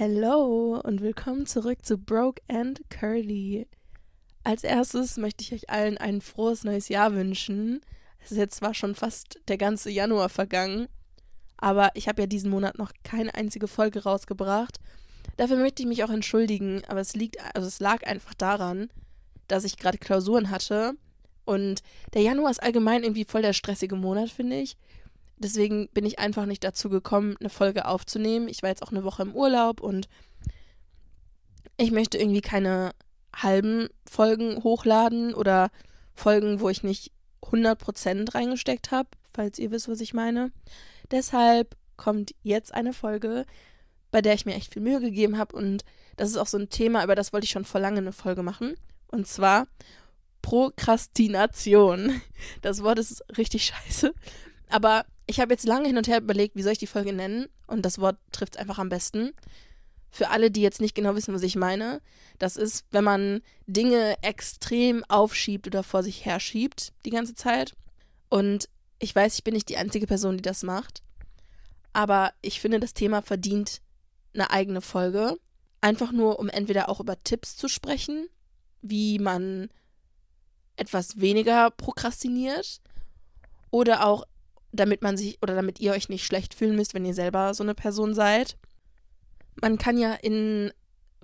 Hello und willkommen zurück zu Broke and Curly. Als erstes möchte ich euch allen ein frohes neues Jahr wünschen. Es ist jetzt zwar schon fast der ganze Januar vergangen, aber ich habe ja diesen Monat noch keine einzige Folge rausgebracht. Dafür möchte ich mich auch entschuldigen, aber es liegt, also es lag einfach daran, dass ich gerade Klausuren hatte und der Januar ist allgemein irgendwie voll der stressige Monat, finde ich. Deswegen bin ich einfach nicht dazu gekommen, eine Folge aufzunehmen. Ich war jetzt auch eine Woche im Urlaub und ich möchte irgendwie keine halben Folgen hochladen oder Folgen, wo ich nicht 100% reingesteckt habe, falls ihr wisst, was ich meine. Deshalb kommt jetzt eine Folge, bei der ich mir echt viel Mühe gegeben habe und das ist auch so ein Thema, über das wollte ich schon vor lange eine Folge machen. Und zwar Prokrastination. Das Wort ist richtig scheiße. Aber ich habe jetzt lange hin und her überlegt, wie soll ich die Folge nennen? Und das Wort trifft es einfach am besten. Für alle, die jetzt nicht genau wissen, was ich meine, das ist, wenn man Dinge extrem aufschiebt oder vor sich herschiebt die ganze Zeit. Und ich weiß, ich bin nicht die einzige Person, die das macht. Aber ich finde, das Thema verdient eine eigene Folge. Einfach nur, um entweder auch über Tipps zu sprechen, wie man etwas weniger prokrastiniert oder auch damit man sich oder damit ihr euch nicht schlecht fühlen müsst, wenn ihr selber so eine Person seid. Man kann ja in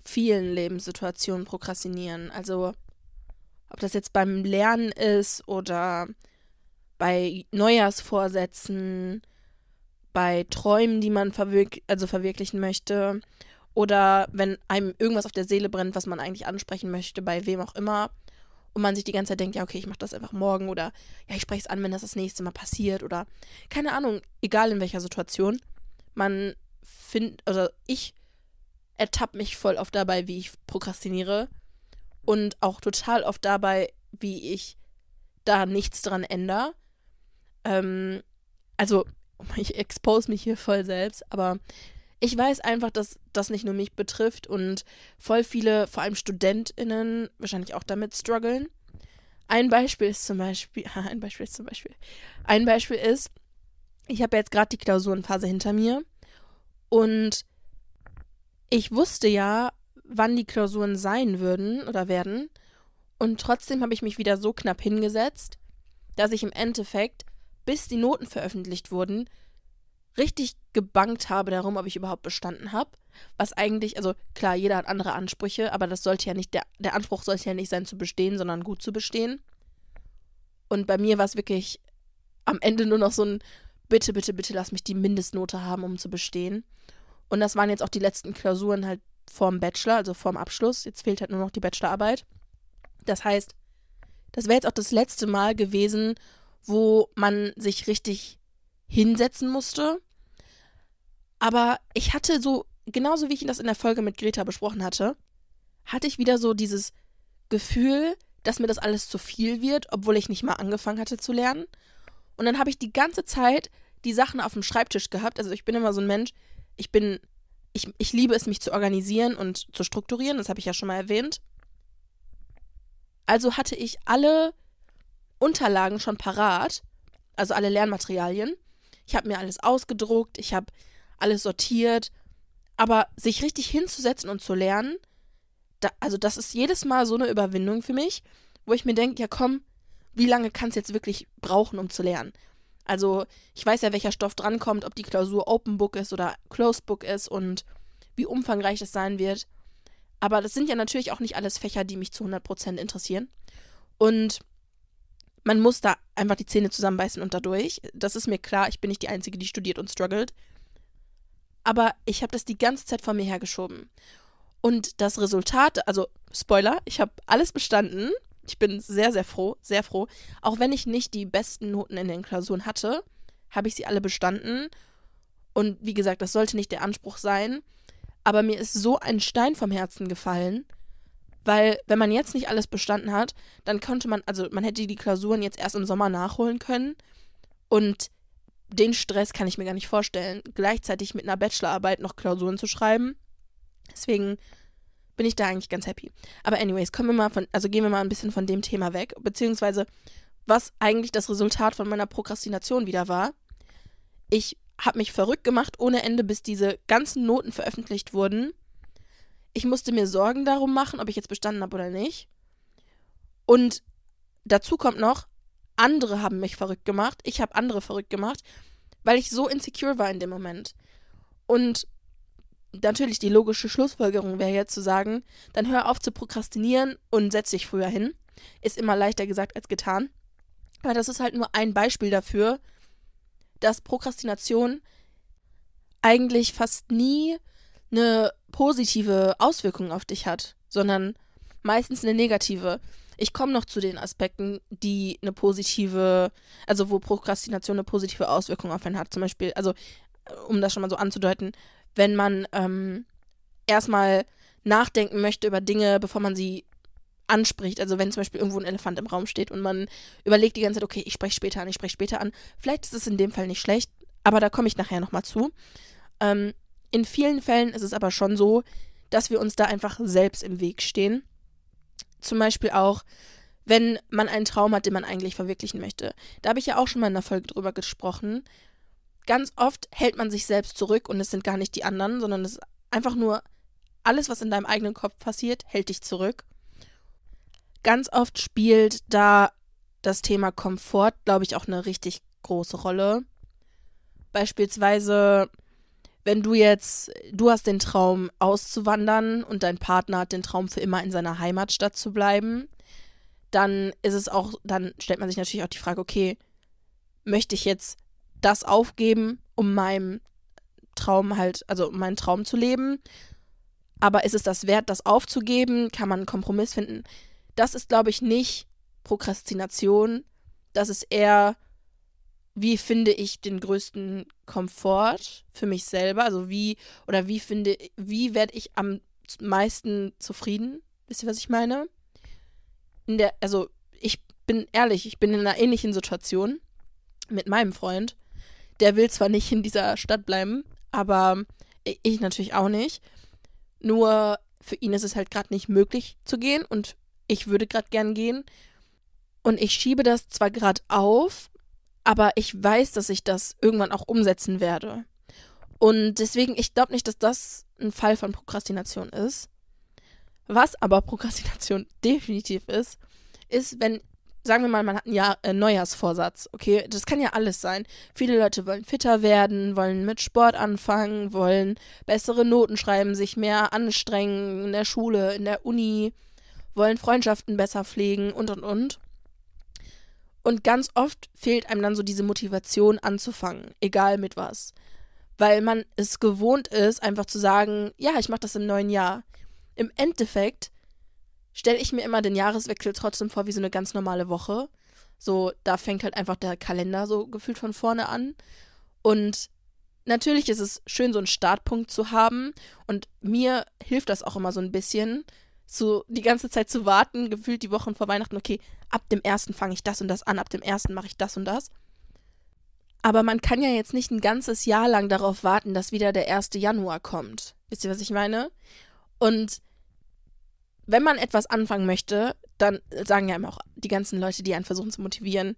vielen Lebenssituationen prokrastinieren. Also ob das jetzt beim Lernen ist oder bei Neujahrsvorsätzen, bei Träumen, die man verwirk also verwirklichen möchte, oder wenn einem irgendwas auf der Seele brennt, was man eigentlich ansprechen möchte, bei wem auch immer und man sich die ganze Zeit denkt, ja, okay, ich mache das einfach morgen oder ja, ich spreche es an, wenn das das nächste Mal passiert oder keine Ahnung, egal in welcher Situation. Man findet, also ich ertappe mich voll oft dabei, wie ich prokrastiniere und auch total oft dabei, wie ich da nichts dran ändere. Ähm, also, ich expose mich hier voll selbst, aber ich weiß einfach, dass das nicht nur mich betrifft und voll viele, vor allem StudentInnen, wahrscheinlich auch damit strugglen. Ein Beispiel ist zum Beispiel, ein Beispiel ist zum Beispiel, ein Beispiel ist, ich habe jetzt gerade die Klausurenphase hinter mir und ich wusste ja, wann die Klausuren sein würden oder werden und trotzdem habe ich mich wieder so knapp hingesetzt, dass ich im Endeffekt, bis die Noten veröffentlicht wurden, richtig gebankt habe darum, ob ich überhaupt bestanden habe. Was eigentlich, also klar, jeder hat andere Ansprüche, aber das sollte ja nicht, der, der Anspruch sollte ja nicht sein zu bestehen, sondern gut zu bestehen. Und bei mir war es wirklich am Ende nur noch so ein, bitte, bitte, bitte lass mich die Mindestnote haben, um zu bestehen. Und das waren jetzt auch die letzten Klausuren halt vorm Bachelor, also vorm Abschluss. Jetzt fehlt halt nur noch die Bachelorarbeit. Das heißt, das wäre jetzt auch das letzte Mal gewesen, wo man sich richtig hinsetzen musste. Aber ich hatte so, genauso wie ich das in der Folge mit Greta besprochen hatte, hatte ich wieder so dieses Gefühl, dass mir das alles zu viel wird, obwohl ich nicht mal angefangen hatte zu lernen. Und dann habe ich die ganze Zeit die Sachen auf dem Schreibtisch gehabt. Also ich bin immer so ein Mensch, ich bin, ich, ich liebe es, mich zu organisieren und zu strukturieren, das habe ich ja schon mal erwähnt. Also hatte ich alle Unterlagen schon parat, also alle Lernmaterialien. Ich habe mir alles ausgedruckt, ich habe alles sortiert. Aber sich richtig hinzusetzen und zu lernen, da, also das ist jedes Mal so eine Überwindung für mich, wo ich mir denke, ja komm, wie lange kann es jetzt wirklich brauchen, um zu lernen? Also ich weiß ja, welcher Stoff drankommt, ob die Klausur Open Book ist oder Closed Book ist und wie umfangreich es sein wird. Aber das sind ja natürlich auch nicht alles Fächer, die mich zu 100% interessieren. Und man muss da einfach die Zähne zusammenbeißen und dadurch. Das ist mir klar, ich bin nicht die Einzige, die studiert und struggelt. Aber ich habe das die ganze Zeit vor mir hergeschoben. Und das Resultat, also Spoiler, ich habe alles bestanden. Ich bin sehr, sehr froh, sehr froh. Auch wenn ich nicht die besten Noten in den Klausuren hatte, habe ich sie alle bestanden. Und wie gesagt, das sollte nicht der Anspruch sein. Aber mir ist so ein Stein vom Herzen gefallen, weil, wenn man jetzt nicht alles bestanden hat, dann könnte man, also man hätte die Klausuren jetzt erst im Sommer nachholen können. Und den Stress kann ich mir gar nicht vorstellen, gleichzeitig mit einer Bachelorarbeit noch Klausuren zu schreiben. Deswegen bin ich da eigentlich ganz happy. Aber anyways, kommen wir mal von, also gehen wir mal ein bisschen von dem Thema weg, beziehungsweise was eigentlich das Resultat von meiner Prokrastination wieder war. Ich habe mich verrückt gemacht ohne Ende, bis diese ganzen Noten veröffentlicht wurden ich musste mir Sorgen darum machen, ob ich jetzt bestanden habe oder nicht. Und dazu kommt noch, andere haben mich verrückt gemacht, ich habe andere verrückt gemacht, weil ich so insecure war in dem Moment. Und natürlich die logische Schlussfolgerung wäre jetzt zu sagen, dann hör auf zu prokrastinieren und setz dich früher hin. Ist immer leichter gesagt als getan. Aber das ist halt nur ein Beispiel dafür, dass Prokrastination eigentlich fast nie eine positive Auswirkung auf dich hat, sondern meistens eine negative. Ich komme noch zu den Aspekten, die eine positive, also wo Prokrastination eine positive Auswirkung auf einen hat. Zum Beispiel, also um das schon mal so anzudeuten, wenn man ähm, erstmal nachdenken möchte über Dinge, bevor man sie anspricht. Also wenn zum Beispiel irgendwo ein Elefant im Raum steht und man überlegt die ganze Zeit, okay, ich spreche später an, ich spreche später an. Vielleicht ist es in dem Fall nicht schlecht, aber da komme ich nachher nochmal zu. Ähm, in vielen Fällen ist es aber schon so, dass wir uns da einfach selbst im Weg stehen. Zum Beispiel auch, wenn man einen Traum hat, den man eigentlich verwirklichen möchte. Da habe ich ja auch schon mal in einer Folge drüber gesprochen. Ganz oft hält man sich selbst zurück und es sind gar nicht die anderen, sondern es ist einfach nur alles, was in deinem eigenen Kopf passiert, hält dich zurück. Ganz oft spielt da das Thema Komfort, glaube ich, auch eine richtig große Rolle. Beispielsweise, wenn du jetzt, du hast den Traum auszuwandern und dein Partner hat den Traum für immer in seiner Heimatstadt zu bleiben, dann ist es auch, dann stellt man sich natürlich auch die Frage, okay, möchte ich jetzt das aufgeben, um meinem Traum halt, also um meinen Traum zu leben? Aber ist es das wert, das aufzugeben? Kann man einen Kompromiss finden? das ist, glaube ich, nicht Prokrastination. Das ist eher, wie finde ich den größten Komfort für mich selber? Also wie, oder wie finde, wie werde ich am meisten zufrieden? Wisst ihr, was ich meine? In der, also ich bin ehrlich, ich bin in einer ähnlichen Situation mit meinem Freund. Der will zwar nicht in dieser Stadt bleiben, aber ich natürlich auch nicht. Nur für ihn ist es halt gerade nicht möglich zu gehen und ich würde gerade gern gehen. Und ich schiebe das zwar gerade auf, aber ich weiß, dass ich das irgendwann auch umsetzen werde. Und deswegen, ich glaube nicht, dass das ein Fall von Prokrastination ist. Was aber Prokrastination definitiv ist, ist, wenn, sagen wir mal, man hat einen Jahr, äh, Neujahrsvorsatz, okay? Das kann ja alles sein. Viele Leute wollen fitter werden, wollen mit Sport anfangen, wollen bessere Noten schreiben, sich mehr anstrengen in der Schule, in der Uni, wollen Freundschaften besser pflegen und und und. Und ganz oft fehlt einem dann so diese Motivation anzufangen, egal mit was. Weil man es gewohnt ist, einfach zu sagen, ja, ich mache das im neuen Jahr. Im Endeffekt stelle ich mir immer den Jahreswechsel trotzdem vor wie so eine ganz normale Woche. So, da fängt halt einfach der Kalender so gefühlt von vorne an. Und natürlich ist es schön, so einen Startpunkt zu haben. Und mir hilft das auch immer so ein bisschen, so die ganze Zeit zu warten, gefühlt die Wochen vor Weihnachten, okay, ab dem ersten fange ich das und das an, ab dem ersten mache ich das und das. Aber man kann ja jetzt nicht ein ganzes Jahr lang darauf warten, dass wieder der 1. Januar kommt. Wisst ihr, was ich meine? Und wenn man etwas anfangen möchte, dann sagen ja immer auch die ganzen Leute, die einen versuchen zu motivieren,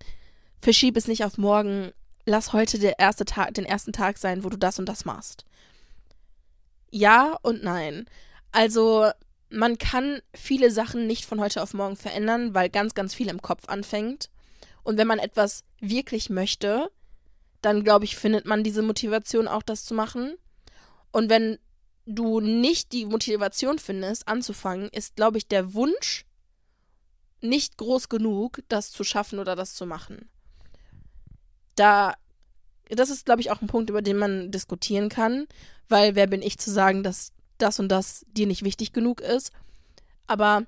verschieb es nicht auf morgen, lass heute der erste Tag, den ersten Tag sein, wo du das und das machst. Ja und nein. Also man kann viele Sachen nicht von heute auf morgen verändern, weil ganz, ganz viel im Kopf anfängt. Und wenn man etwas wirklich möchte, dann glaube ich, findet man diese Motivation auch, das zu machen. Und wenn du nicht die Motivation findest, anzufangen, ist, glaube ich, der Wunsch nicht groß genug, das zu schaffen oder das zu machen. Da, das ist, glaube ich, auch ein Punkt, über den man diskutieren kann, weil wer bin ich zu sagen, dass das und das dir nicht wichtig genug ist. Aber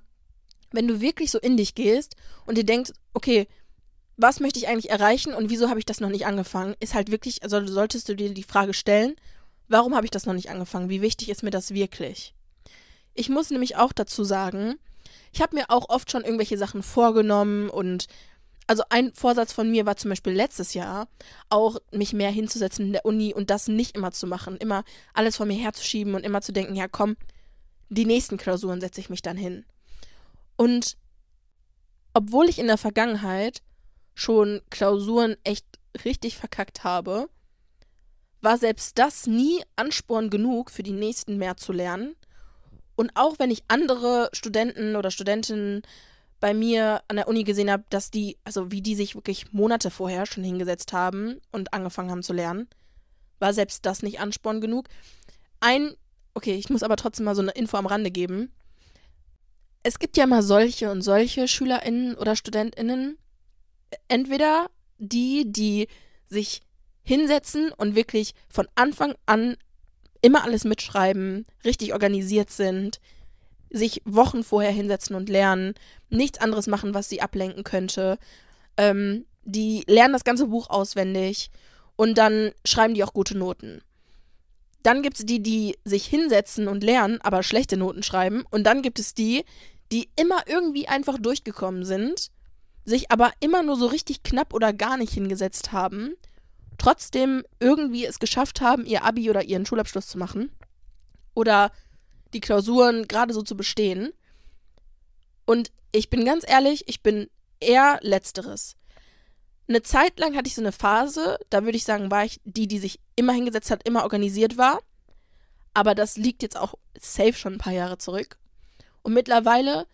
wenn du wirklich so in dich gehst und dir denkst, okay, was möchte ich eigentlich erreichen und wieso habe ich das noch nicht angefangen, ist halt wirklich, also solltest du dir die Frage stellen, warum habe ich das noch nicht angefangen? Wie wichtig ist mir das wirklich? Ich muss nämlich auch dazu sagen, ich habe mir auch oft schon irgendwelche Sachen vorgenommen und also ein Vorsatz von mir war zum Beispiel letztes Jahr auch, mich mehr hinzusetzen in der Uni und das nicht immer zu machen, immer alles vor mir herzuschieben und immer zu denken, ja komm, die nächsten Klausuren setze ich mich dann hin. Und obwohl ich in der Vergangenheit schon Klausuren echt richtig verkackt habe, war selbst das nie Ansporn genug, für die nächsten mehr zu lernen Und auch wenn ich andere Studenten oder Studentinnen bei mir an der Uni gesehen habe, dass die, also wie die sich wirklich Monate vorher schon hingesetzt haben und angefangen haben zu lernen, war selbst das nicht Ansporn genug. Ein, okay, ich muss aber trotzdem mal so eine Info am Rande geben. Es gibt ja mal solche und solche SchülerInnen oder StudentInnen. Entweder die, die sich hinsetzen und wirklich von Anfang an immer alles mitschreiben, richtig organisiert sind, sich Wochen vorher hinsetzen und lernen, nichts anderes machen, was sie ablenken könnte. Ähm, die lernen das ganze Buch auswendig und dann schreiben die auch gute Noten. Dann gibt es die, die sich hinsetzen und lernen, aber schlechte Noten schreiben. Und dann gibt es die, die immer irgendwie einfach durchgekommen sind, sich aber immer nur so richtig knapp oder gar nicht hingesetzt haben, trotzdem irgendwie es geschafft haben, ihr Abi oder ihren Schulabschluss zu machen. Oder die Klausuren gerade so zu bestehen. Und ich bin ganz ehrlich, ich bin eher letzteres. Eine Zeit lang hatte ich so eine Phase, da würde ich sagen, war ich die, die sich immer hingesetzt hat, immer organisiert war. Aber das liegt jetzt auch safe schon ein paar Jahre zurück. Und mittlerweile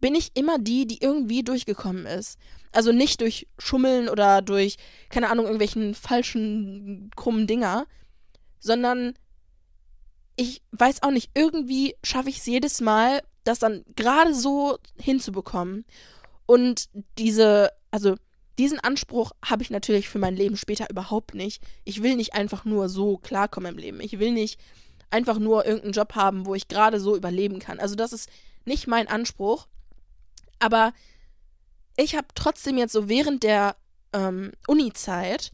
bin ich immer die, die irgendwie durchgekommen ist. Also nicht durch Schummeln oder durch, keine Ahnung, irgendwelchen falschen, krummen Dinger, sondern ich weiß auch nicht, irgendwie schaffe ich es jedes Mal, das dann gerade so hinzubekommen. Und diese, also diesen Anspruch habe ich natürlich für mein Leben später überhaupt nicht. Ich will nicht einfach nur so klarkommen im Leben. Ich will nicht einfach nur irgendeinen Job haben, wo ich gerade so überleben kann. Also das ist nicht mein Anspruch. Aber ich habe trotzdem jetzt so während der ähm, Uni-Zeit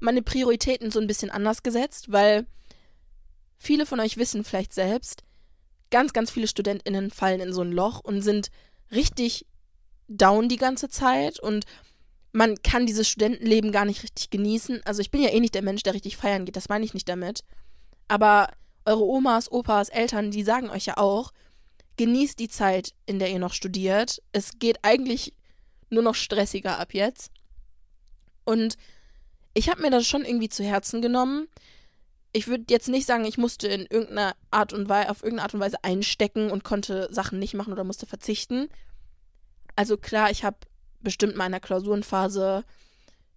meine Prioritäten so ein bisschen anders gesetzt, weil viele von euch wissen vielleicht selbst, ganz, ganz viele StudentInnen fallen in so ein Loch und sind richtig down die ganze Zeit und man kann dieses Studentenleben gar nicht richtig genießen. Also ich bin ja eh nicht der Mensch, der richtig feiern geht, das meine ich nicht damit. Aber eure Omas, Opas, Eltern, die sagen euch ja auch, genießt die Zeit, in der ihr noch studiert. Es geht eigentlich nur noch stressiger ab jetzt. Und ich habe mir das schon irgendwie zu Herzen genommen, ich würde jetzt nicht sagen, ich musste in irgendeiner Art und Weise, auf irgendeine Art und Weise einstecken und konnte Sachen nicht machen oder musste verzichten. Also klar, ich habe bestimmt in meiner Klausurenphase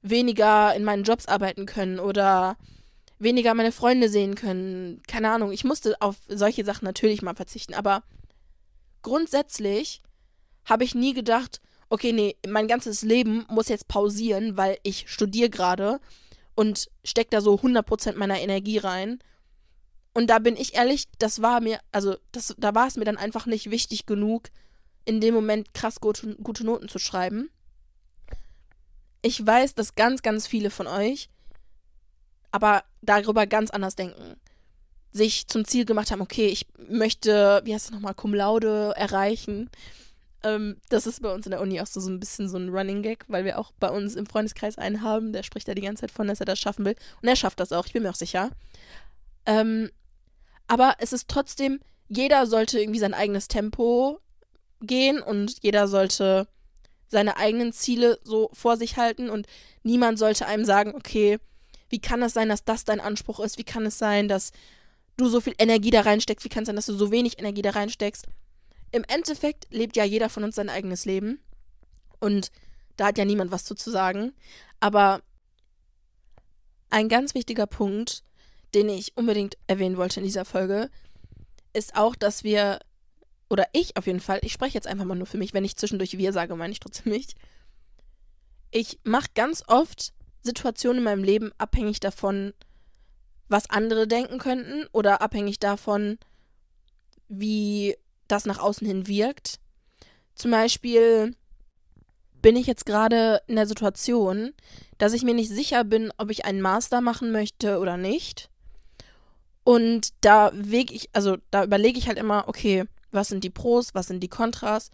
weniger in meinen Jobs arbeiten können oder weniger meine Freunde sehen können. Keine Ahnung, ich musste auf solche Sachen natürlich mal verzichten, aber grundsätzlich habe ich nie gedacht, okay, nee, mein ganzes Leben muss jetzt pausieren, weil ich studiere gerade und stecke da so 100% meiner Energie rein. Und da bin ich ehrlich, das war mir, also das, da war es mir dann einfach nicht wichtig genug, in dem Moment krass gute, gute Noten zu schreiben. Ich weiß, dass ganz, ganz viele von euch aber darüber ganz anders denken. Sich zum Ziel gemacht haben, okay, ich möchte, wie heißt es nochmal, Cum Laude erreichen. Ähm, das ist bei uns in der Uni auch so, so ein bisschen so ein Running Gag, weil wir auch bei uns im Freundeskreis einen haben, der spricht da die ganze Zeit von, dass er das schaffen will. Und er schafft das auch, ich bin mir auch sicher. Ähm, aber es ist trotzdem, jeder sollte irgendwie sein eigenes Tempo gehen und jeder sollte seine eigenen Ziele so vor sich halten und niemand sollte einem sagen, okay, wie kann es sein, dass das dein Anspruch ist? Wie kann es sein, dass du so viel Energie da reinsteckst? Wie kann es sein, dass du so wenig Energie da reinsteckst? Im Endeffekt lebt ja jeder von uns sein eigenes Leben. Und da hat ja niemand was zu, zu sagen. Aber ein ganz wichtiger Punkt, den ich unbedingt erwähnen wollte in dieser Folge, ist auch, dass wir, oder ich auf jeden Fall, ich spreche jetzt einfach mal nur für mich, wenn ich zwischendurch wir sage, meine ich trotzdem mich. Ich mache ganz oft Situationen in meinem Leben abhängig davon, was andere denken könnten oder abhängig davon, wie das nach außen hin wirkt. Zum Beispiel bin ich jetzt gerade in der Situation, dass ich mir nicht sicher bin, ob ich einen Master machen möchte oder nicht. Und da wege ich, also da überlege ich halt immer, okay, was sind die Pros, was sind die Kontras.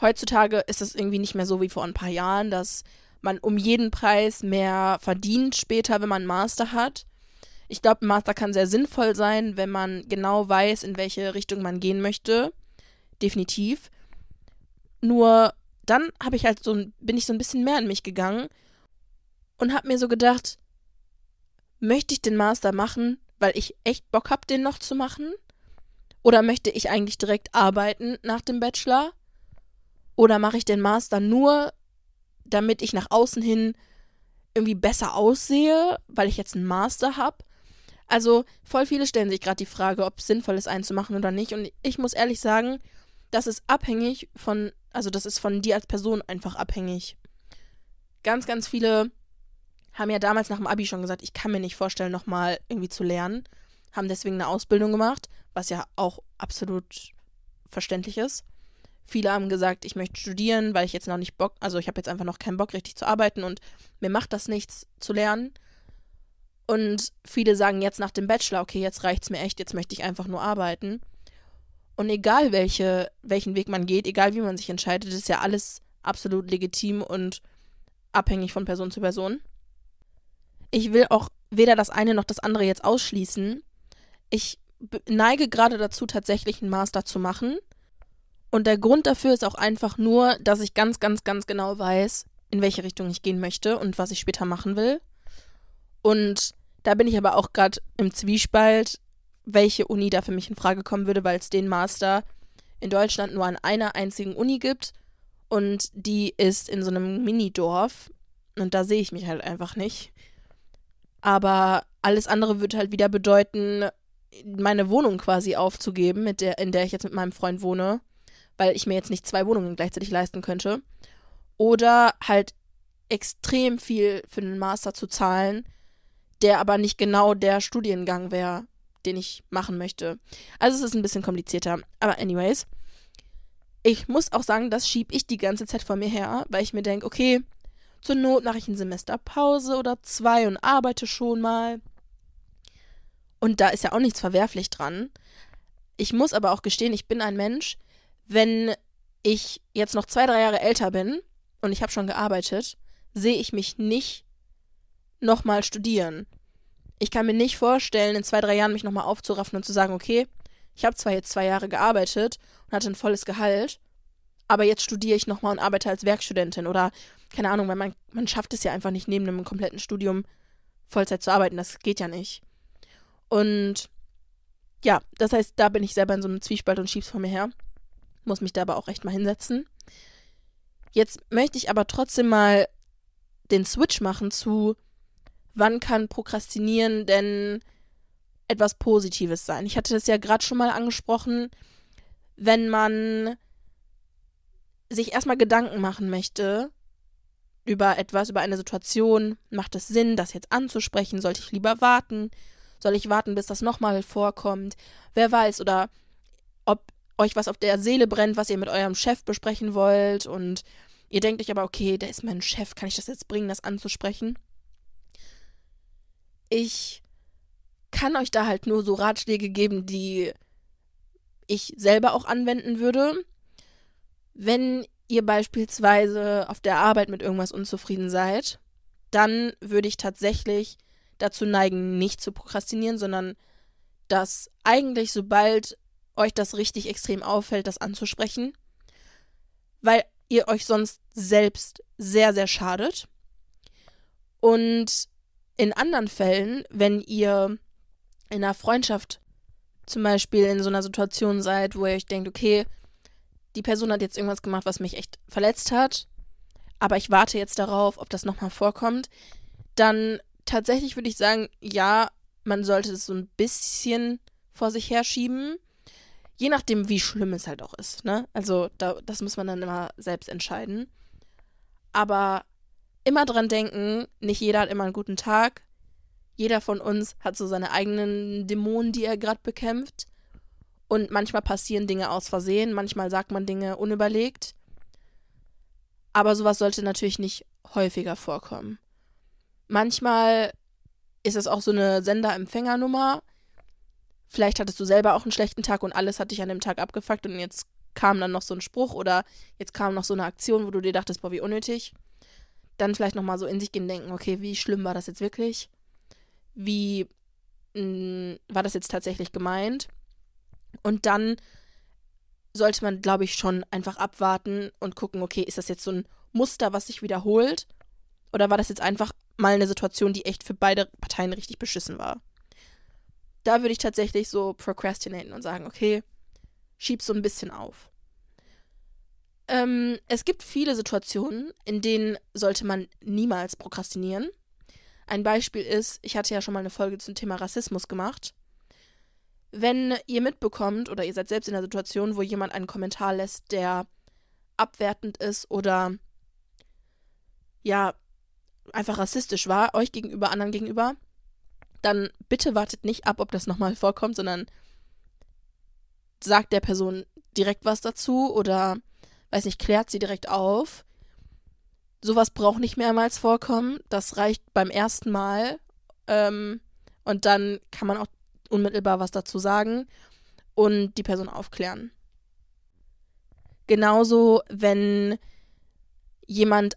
Heutzutage ist es irgendwie nicht mehr so wie vor ein paar Jahren, dass man um jeden Preis mehr verdient später, wenn man einen Master hat. Ich glaube, ein Master kann sehr sinnvoll sein, wenn man genau weiß, in welche Richtung man gehen möchte definitiv. Nur dann habe ich halt so bin ich so ein bisschen mehr in mich gegangen und habe mir so gedacht, möchte ich den Master machen, weil ich echt Bock habe, den noch zu machen? Oder möchte ich eigentlich direkt arbeiten nach dem Bachelor? Oder mache ich den Master nur, damit ich nach außen hin irgendwie besser aussehe, weil ich jetzt einen Master habe? Also voll viele stellen sich gerade die Frage, ob es sinnvoll ist, einen zu machen oder nicht. Und ich muss ehrlich sagen, das ist abhängig von, also das ist von dir als Person einfach abhängig. Ganz, ganz viele haben ja damals nach dem Abi schon gesagt, ich kann mir nicht vorstellen, nochmal irgendwie zu lernen. Haben deswegen eine Ausbildung gemacht, was ja auch absolut verständlich ist. Viele haben gesagt, ich möchte studieren, weil ich jetzt noch nicht Bock, also ich habe jetzt einfach noch keinen Bock, richtig zu arbeiten und mir macht das nichts zu lernen. Und viele sagen jetzt nach dem Bachelor, okay, jetzt reicht's mir echt, jetzt möchte ich einfach nur arbeiten. Und egal welche, welchen Weg man geht, egal wie man sich entscheidet, ist ja alles absolut legitim und abhängig von Person zu Person. Ich will auch weder das eine noch das andere jetzt ausschließen. Ich neige gerade dazu, tatsächlich einen Master zu machen. Und der Grund dafür ist auch einfach nur, dass ich ganz, ganz, ganz genau weiß, in welche Richtung ich gehen möchte und was ich später machen will. Und da bin ich aber auch gerade im Zwiespalt, welche Uni da für mich in Frage kommen würde, weil es den Master in Deutschland nur an einer einzigen Uni gibt und die ist in so einem Minidorf und da sehe ich mich halt einfach nicht. Aber alles andere würde halt wieder bedeuten, meine Wohnung quasi aufzugeben, mit der, in der ich jetzt mit meinem Freund wohne, weil ich mir jetzt nicht zwei Wohnungen gleichzeitig leisten könnte. Oder halt extrem viel für einen Master zu zahlen, der aber nicht genau der Studiengang wäre, den ich machen möchte. Also es ist ein bisschen komplizierter. Aber anyways, ich muss auch sagen, das schiebe ich die ganze Zeit vor mir her, weil ich mir denke, okay, zur Not mache ich ein Semester Pause oder zwei und arbeite schon mal. Und da ist ja auch nichts verwerflich dran. Ich muss aber auch gestehen, ich bin ein Mensch, wenn ich jetzt noch zwei, drei Jahre älter bin und ich habe schon gearbeitet, sehe ich mich nicht nochmal studieren. Ich kann mir nicht vorstellen, in zwei, drei Jahren mich nochmal aufzuraffen und zu sagen, okay, ich habe zwar jetzt zwei Jahre gearbeitet und hatte ein volles Gehalt, aber jetzt studiere ich nochmal und arbeite als Werkstudentin oder keine Ahnung, weil man, man schafft es ja einfach nicht, neben einem kompletten Studium Vollzeit zu arbeiten. Das geht ja nicht. Und ja, das heißt, da bin ich selber in so einem Zwiespalt und schieb's vor mir her. Muss mich da aber auch recht mal hinsetzen. Jetzt möchte ich aber trotzdem mal den Switch machen zu, wann kann Prokrastinieren denn etwas Positives sein? Ich hatte das ja gerade schon mal angesprochen, wenn man sich erstmal Gedanken machen möchte über etwas, über eine Situation, macht es Sinn, das jetzt anzusprechen? Sollte ich lieber warten? Soll ich warten, bis das nochmal vorkommt? Wer weiß, oder ob euch was auf der Seele brennt, was ihr mit eurem Chef besprechen wollt und ihr denkt euch aber, okay, der ist mein Chef, kann ich das jetzt bringen, das anzusprechen? Ich kann euch da halt nur so Ratschläge geben, die ich selber auch anwenden würde. Wenn ihr beispielsweise auf der Arbeit mit irgendwas unzufrieden seid, dann würde ich tatsächlich dazu neigen, nicht zu prokrastinieren, sondern dass eigentlich, sobald euch das richtig extrem auffällt, das anzusprechen, weil ihr euch sonst selbst sehr, sehr schadet. Und in anderen Fällen, wenn ihr in einer Freundschaft zum Beispiel in so einer Situation seid, wo ihr euch denkt, okay, die Person hat jetzt irgendwas gemacht, was mich echt verletzt hat, aber ich warte jetzt darauf, ob das nochmal vorkommt, dann tatsächlich würde ich sagen, ja, man sollte es so ein bisschen vor sich herschieben. Je nachdem, wie schlimm es halt auch ist, ne? Also, da, das muss man dann immer selbst entscheiden. Aber immer dran denken, nicht jeder hat immer einen guten Tag. Jeder von uns hat so seine eigenen Dämonen, die er gerade bekämpft. Und manchmal passieren Dinge aus Versehen, manchmal sagt man Dinge unüberlegt. Aber sowas sollte natürlich nicht häufiger vorkommen. Manchmal ist es auch so eine Sender-Empfänger-Nummer. Vielleicht hattest du selber auch einen schlechten Tag und alles hat dich an dem Tag abgefuckt und jetzt kam dann noch so ein Spruch oder jetzt kam noch so eine Aktion, wo du dir dachtest, boah, wie unnötig dann vielleicht nochmal so in sich gehen denken, okay, wie schlimm war das jetzt wirklich? Wie mh, mm, war das jetzt tatsächlich gemeint? Und dann sollte man, glaube ich, schon einfach abwarten und gucken, okay, ist das jetzt so ein Muster, was sich wiederholt? Oder war das jetzt einfach mal eine Situation, die echt für beide Parteien richtig beschissen war? Da würde ich tatsächlich so procrastinaten und sagen, okay, schiebst so ein bisschen auf. Ähm, es gibt viele Situationen, in denen sollte man niemals prokrastinieren. Ein Beispiel ist, ich hatte ja schon mal eine Folge zum Thema Rassismus gemacht. Wenn ihr mitbekommt oder ihr seid selbst in der Situation, wo jemand einen Kommentar lässt, der abwertend ist oder ja, einfach rassistisch war, euch gegenüber, anderen gegenüber, dann bitte wartet nicht ab, ob das nochmal vorkommt, sondern sagt der Person direkt was dazu oder, weiß nicht, klärt sie direkt auf. Sowas braucht nicht mehrmals vorkommen. Das reicht beim ersten Mal. Ähm, und dann kann man auch unmittelbar was dazu sagen und die Person aufklären. Genauso, wenn jemand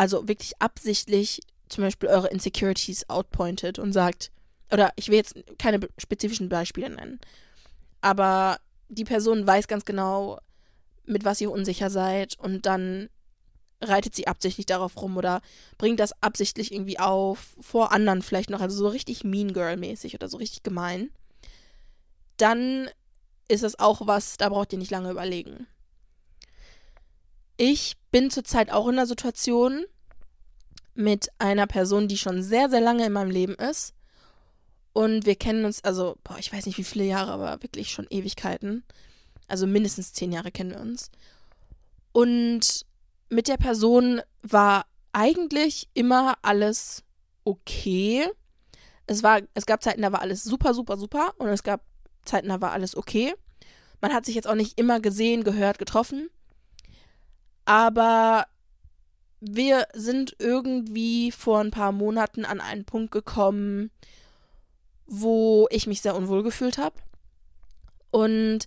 also wirklich absichtlich zum Beispiel eure Insecurities outpointet und sagt, oder ich will jetzt keine spezifischen Beispiele nennen, aber die Person weiß ganz genau, mit was ihr unsicher seid und dann reitet sie absichtlich darauf rum oder bringt das absichtlich irgendwie auf, vor anderen vielleicht noch, also so richtig Mean Girl-mäßig oder so richtig gemein, dann ist es auch was, da braucht ihr nicht lange überlegen. Ich bin zurzeit auch in einer Situation mit einer Person, die schon sehr, sehr lange in meinem Leben ist. Und wir kennen uns, also, boah, ich weiß nicht wie viele Jahre, aber wirklich schon Ewigkeiten. Also mindestens zehn Jahre kennen wir uns. Und mit der Person war eigentlich immer alles okay. Es, war, es gab Zeiten, da war alles super, super, super. Und es gab Zeiten, da war alles okay. Man hat sich jetzt auch nicht immer gesehen, gehört, getroffen. Aber wir sind irgendwie vor ein paar Monaten an einen Punkt gekommen, wo ich mich sehr unwohl gefühlt habe. Und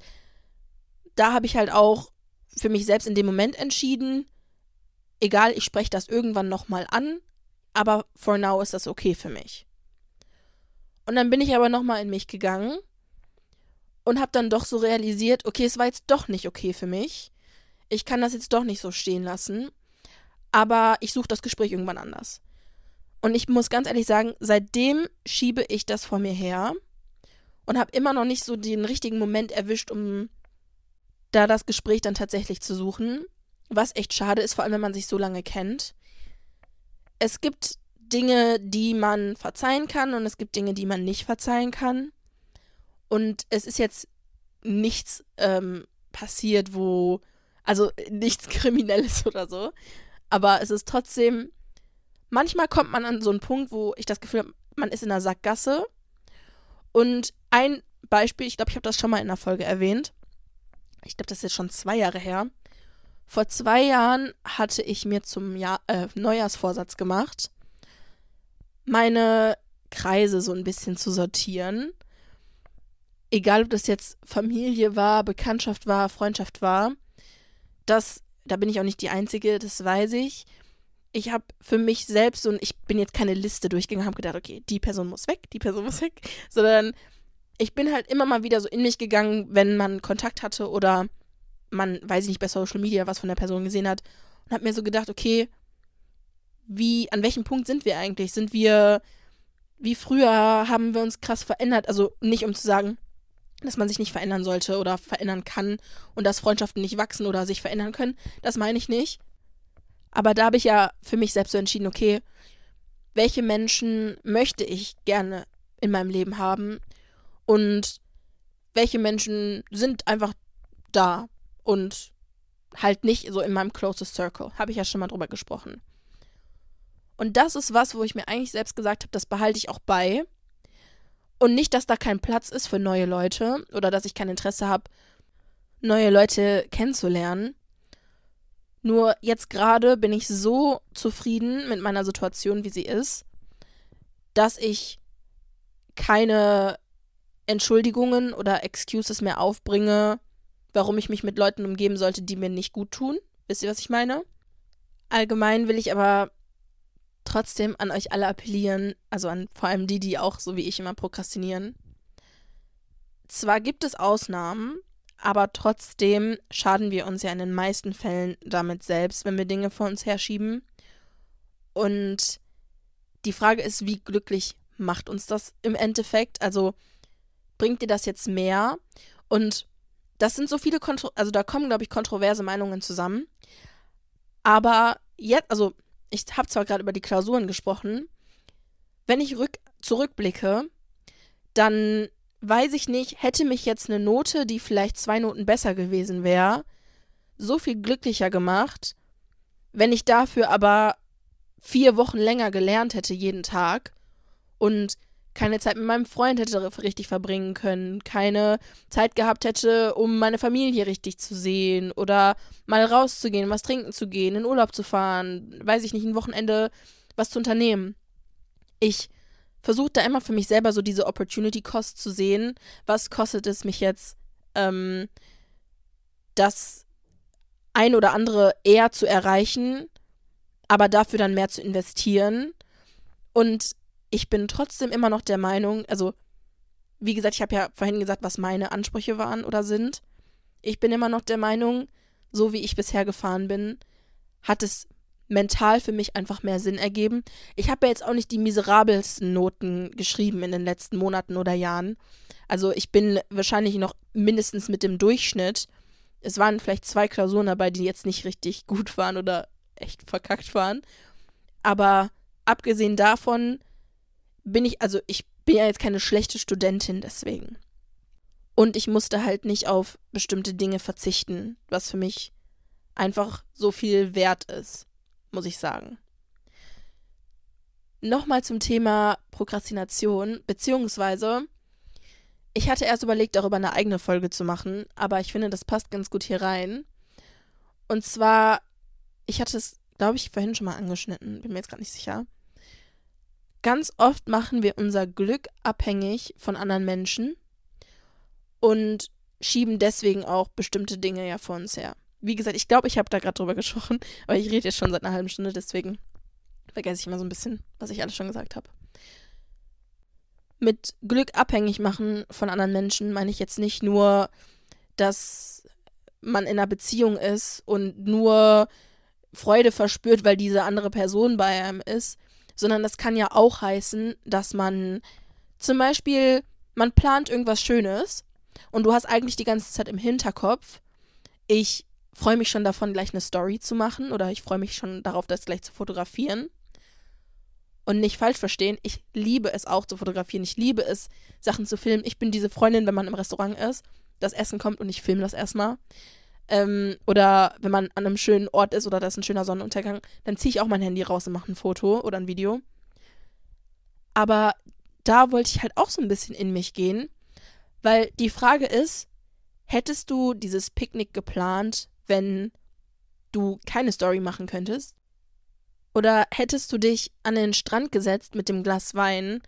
da habe ich halt auch für mich selbst in dem Moment entschieden, egal, ich spreche das irgendwann nochmal an, aber for now ist das okay für mich. Und dann bin ich aber nochmal in mich gegangen und habe dann doch so realisiert, okay, es war jetzt doch nicht okay für mich. Ich kann das jetzt doch nicht so stehen lassen. Aber ich suche das Gespräch irgendwann anders. Und ich muss ganz ehrlich sagen, seitdem schiebe ich das vor mir her und habe immer noch nicht so den richtigen Moment erwischt, um da das Gespräch dann tatsächlich zu suchen. Was echt schade ist, vor allem wenn man sich so lange kennt. Es gibt Dinge, die man verzeihen kann und es gibt Dinge, die man nicht verzeihen kann. Und es ist jetzt nichts ähm, passiert, wo, also nichts Kriminelles oder so. Aber es ist trotzdem, manchmal kommt man an so einen Punkt, wo ich das Gefühl habe, man ist in einer Sackgasse. Und ein Beispiel, ich glaube, ich habe das schon mal in einer Folge erwähnt. Ich glaube, das ist jetzt schon zwei Jahre her. Vor zwei Jahren hatte ich mir zum Jahr, äh, Neujahrsvorsatz gemacht, meine Kreise so ein bisschen zu sortieren. Egal, ob das jetzt Familie war, Bekanntschaft war, Freundschaft war. Das, da bin ich auch nicht die Einzige, das weiß ich. Ich habe für mich selbst und ich bin jetzt keine Liste durchgegangen, habe gedacht, okay, die Person muss weg, die Person muss weg, sondern ich bin halt immer mal wieder so in mich gegangen, wenn man Kontakt hatte oder man, weiß ich nicht, bei Social Media was von der Person gesehen hat und habe mir so gedacht, okay, wie, an welchem Punkt sind wir eigentlich? Sind wir, wie früher haben wir uns krass verändert? Also nicht um zu sagen, dass man sich nicht verändern sollte oder verändern kann und dass Freundschaften nicht wachsen oder sich verändern können. Das meine ich nicht. Aber da habe ich ja für mich selbst so entschieden, okay, welche Menschen möchte ich gerne in meinem Leben haben und welche Menschen sind einfach da und halt nicht so in meinem closest circle. Habe ich ja schon mal drüber gesprochen. Und das ist was, wo ich mir eigentlich selbst gesagt habe, das behalte ich auch bei. Und nicht, dass da kein Platz ist für neue Leute oder dass ich kein Interesse habe, neue Leute kennenzulernen. Nur jetzt gerade bin ich so zufrieden mit meiner Situation, wie sie ist, dass ich keine Entschuldigungen oder Excuses mehr aufbringe, warum ich mich mit Leuten umgeben sollte, die mir nicht gut tun. Wisst ihr, was ich meine? Allgemein will ich aber trotzdem an euch alle appellieren, also an vor allem die, die auch so wie ich immer prokrastinieren. Zwar gibt es Ausnahmen, aber trotzdem schaden wir uns ja in den meisten Fällen damit selbst, wenn wir Dinge vor uns herschieben. Und die Frage ist, wie glücklich macht uns das im Endeffekt? Also bringt dir das jetzt mehr? Und das sind so viele, Kontro also da kommen, glaube ich, kontroverse Meinungen zusammen. Aber jetzt, also ich habe zwar gerade über die Klausuren gesprochen, wenn ich rück zurückblicke, dann weiß ich nicht, hätte mich jetzt eine Note, die vielleicht zwei Noten besser gewesen wäre, so viel glücklicher gemacht, wenn ich dafür aber vier Wochen länger gelernt hätte jeden Tag und keine Zeit mit meinem Freund hätte richtig verbringen können, keine Zeit gehabt hätte, um meine Familie richtig zu sehen oder mal rauszugehen, was trinken zu gehen, in Urlaub zu fahren, weiß ich nicht, ein Wochenende was zu unternehmen. Ich versuche da immer für mich selber so diese Opportunity Cost zu sehen. Was kostet es mich jetzt, ähm, das ein oder andere eher zu erreichen, aber dafür dann mehr zu investieren? Und ich bin trotzdem immer noch der Meinung, also wie gesagt, ich habe ja vorhin gesagt, was meine Ansprüche waren oder sind. Ich bin immer noch der Meinung, so wie ich bisher gefahren bin, hat es mental für mich einfach mehr Sinn ergeben. Ich habe ja jetzt auch nicht die miserabelsten Noten geschrieben in den letzten Monaten oder Jahren. Also ich bin wahrscheinlich noch mindestens mit dem Durchschnitt. Es waren vielleicht zwei Klausuren dabei, die jetzt nicht richtig gut waren oder echt verkackt waren. Aber abgesehen davon bin ich, also ich bin ja jetzt keine schlechte Studentin deswegen. Und ich musste halt nicht auf bestimmte Dinge verzichten, was für mich einfach so viel wert ist muss ich sagen. Nochmal zum Thema Prokrastination, beziehungsweise ich hatte erst überlegt, darüber eine eigene Folge zu machen, aber ich finde, das passt ganz gut hier rein. Und zwar, ich hatte es, glaube ich, vorhin schon mal angeschnitten, bin mir jetzt gar nicht sicher. Ganz oft machen wir unser Glück abhängig von anderen Menschen und schieben deswegen auch bestimmte Dinge ja vor uns her wie gesagt, ich glaube, ich habe da gerade drüber gesprochen, aber ich rede jetzt schon seit einer halben Stunde, deswegen vergesse ich immer so ein bisschen, was ich alles schon gesagt habe. Mit Glück abhängig machen von anderen Menschen meine ich jetzt nicht nur, dass man in einer Beziehung ist und nur Freude verspürt, weil diese andere Person bei einem ist, sondern das kann ja auch heißen, dass man zum Beispiel, man plant irgendwas Schönes und du hast eigentlich die ganze Zeit im Hinterkopf, ich freue mich schon davon, gleich eine Story zu machen oder ich freue mich schon darauf, das gleich zu fotografieren. Und nicht falsch verstehen, ich liebe es auch zu fotografieren. Ich liebe es, Sachen zu filmen. Ich bin diese Freundin, wenn man im Restaurant ist, das Essen kommt und ich filme das erstmal. Ähm, oder wenn man an einem schönen Ort ist oder da ist ein schöner Sonnenuntergang, dann ziehe ich auch mein Handy raus und mache ein Foto oder ein Video. Aber da wollte ich halt auch so ein bisschen in mich gehen, weil die Frage ist, hättest du dieses Picknick geplant, wenn du keine Story machen könntest? Oder hättest du dich an den Strand gesetzt mit dem Glas Wein,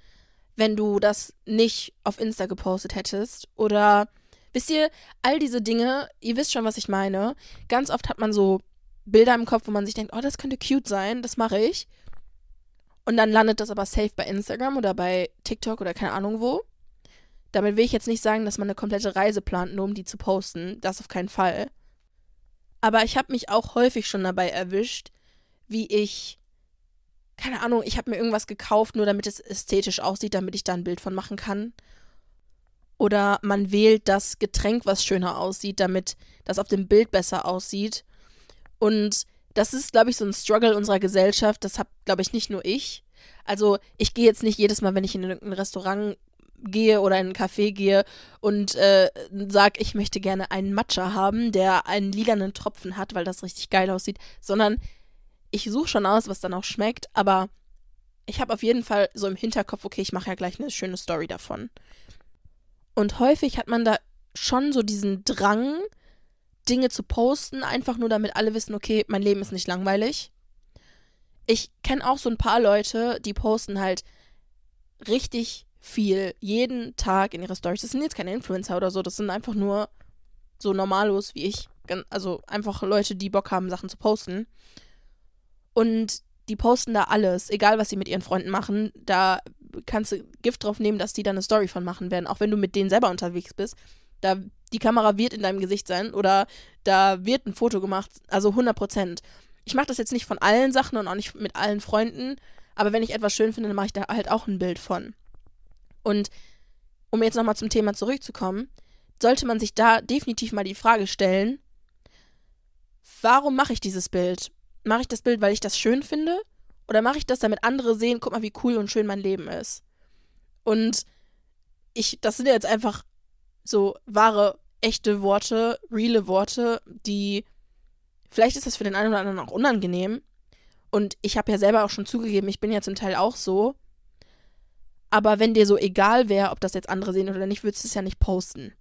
wenn du das nicht auf Insta gepostet hättest? Oder wisst ihr, all diese Dinge, ihr wisst schon, was ich meine. Ganz oft hat man so Bilder im Kopf, wo man sich denkt, oh, das könnte cute sein, das mache ich. Und dann landet das aber safe bei Instagram oder bei TikTok oder keine Ahnung wo. Damit will ich jetzt nicht sagen, dass man eine komplette Reise plant, nur um die zu posten. Das auf keinen Fall. Aber ich habe mich auch häufig schon dabei erwischt, wie ich, keine Ahnung, ich habe mir irgendwas gekauft, nur damit es ästhetisch aussieht, damit ich da ein Bild von machen kann. Oder man wählt das Getränk, was schöner aussieht, damit das auf dem Bild besser aussieht. Und das ist, glaube ich, so ein Struggle unserer Gesellschaft. Das habe, glaube ich, nicht nur ich. Also ich gehe jetzt nicht jedes Mal, wenn ich in ein Restaurant gehe oder in einen Café gehe und äh, sage, ich möchte gerne einen Matcha haben, der einen lilanen Tropfen hat, weil das richtig geil aussieht, sondern ich suche schon aus, was dann auch schmeckt, aber ich habe auf jeden Fall so im Hinterkopf, okay, ich mache ja gleich eine schöne Story davon. Und häufig hat man da schon so diesen Drang, Dinge zu posten, einfach nur damit alle wissen, okay, mein Leben ist nicht langweilig. Ich kenne auch so ein paar Leute, die posten halt richtig viel jeden Tag in ihre Stories. Das sind jetzt keine Influencer oder so, das sind einfach nur so normalos wie ich. Also einfach Leute, die Bock haben, Sachen zu posten. Und die posten da alles, egal was sie mit ihren Freunden machen. Da kannst du Gift drauf nehmen, dass die da eine Story von machen werden, auch wenn du mit denen selber unterwegs bist. Da die Kamera wird in deinem Gesicht sein oder da wird ein Foto gemacht, also 100 Prozent. Ich mache das jetzt nicht von allen Sachen und auch nicht mit allen Freunden, aber wenn ich etwas schön finde, dann mache ich da halt auch ein Bild von. Und um jetzt nochmal zum Thema zurückzukommen, sollte man sich da definitiv mal die Frage stellen, warum mache ich dieses Bild? Mache ich das Bild, weil ich das schön finde? Oder mache ich das, damit andere sehen, guck mal, wie cool und schön mein Leben ist? Und ich, das sind ja jetzt einfach so wahre, echte Worte, reale Worte, die, vielleicht ist das für den einen oder anderen auch unangenehm. Und ich habe ja selber auch schon zugegeben, ich bin ja zum Teil auch so. Aber wenn dir so egal wäre, ob das jetzt andere sehen oder nicht, würdest du es ja nicht posten.